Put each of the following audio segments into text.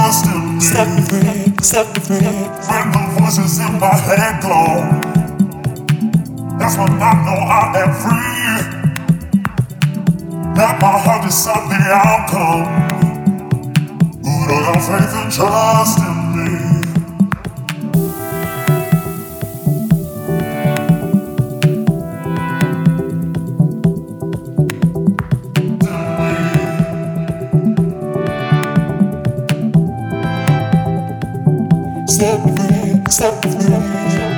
lost in me. Step and break, step and break. When the voices in my head glow, that's when I know I am free. That my heart is the outcome. Put all your faith and trust in Stop with me, Stop with me.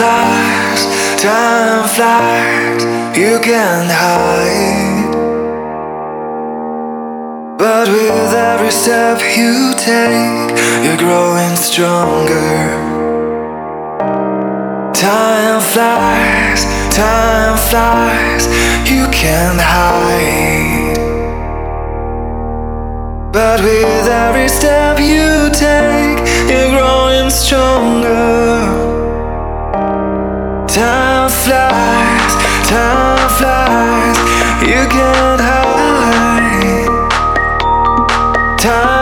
flies, time flies, you can't hide. But with every step you take, you're growing stronger. Time flies, time flies, you can't hide. But with every step you take, you're growing stronger. Time flies, time flies, you can't hide. Time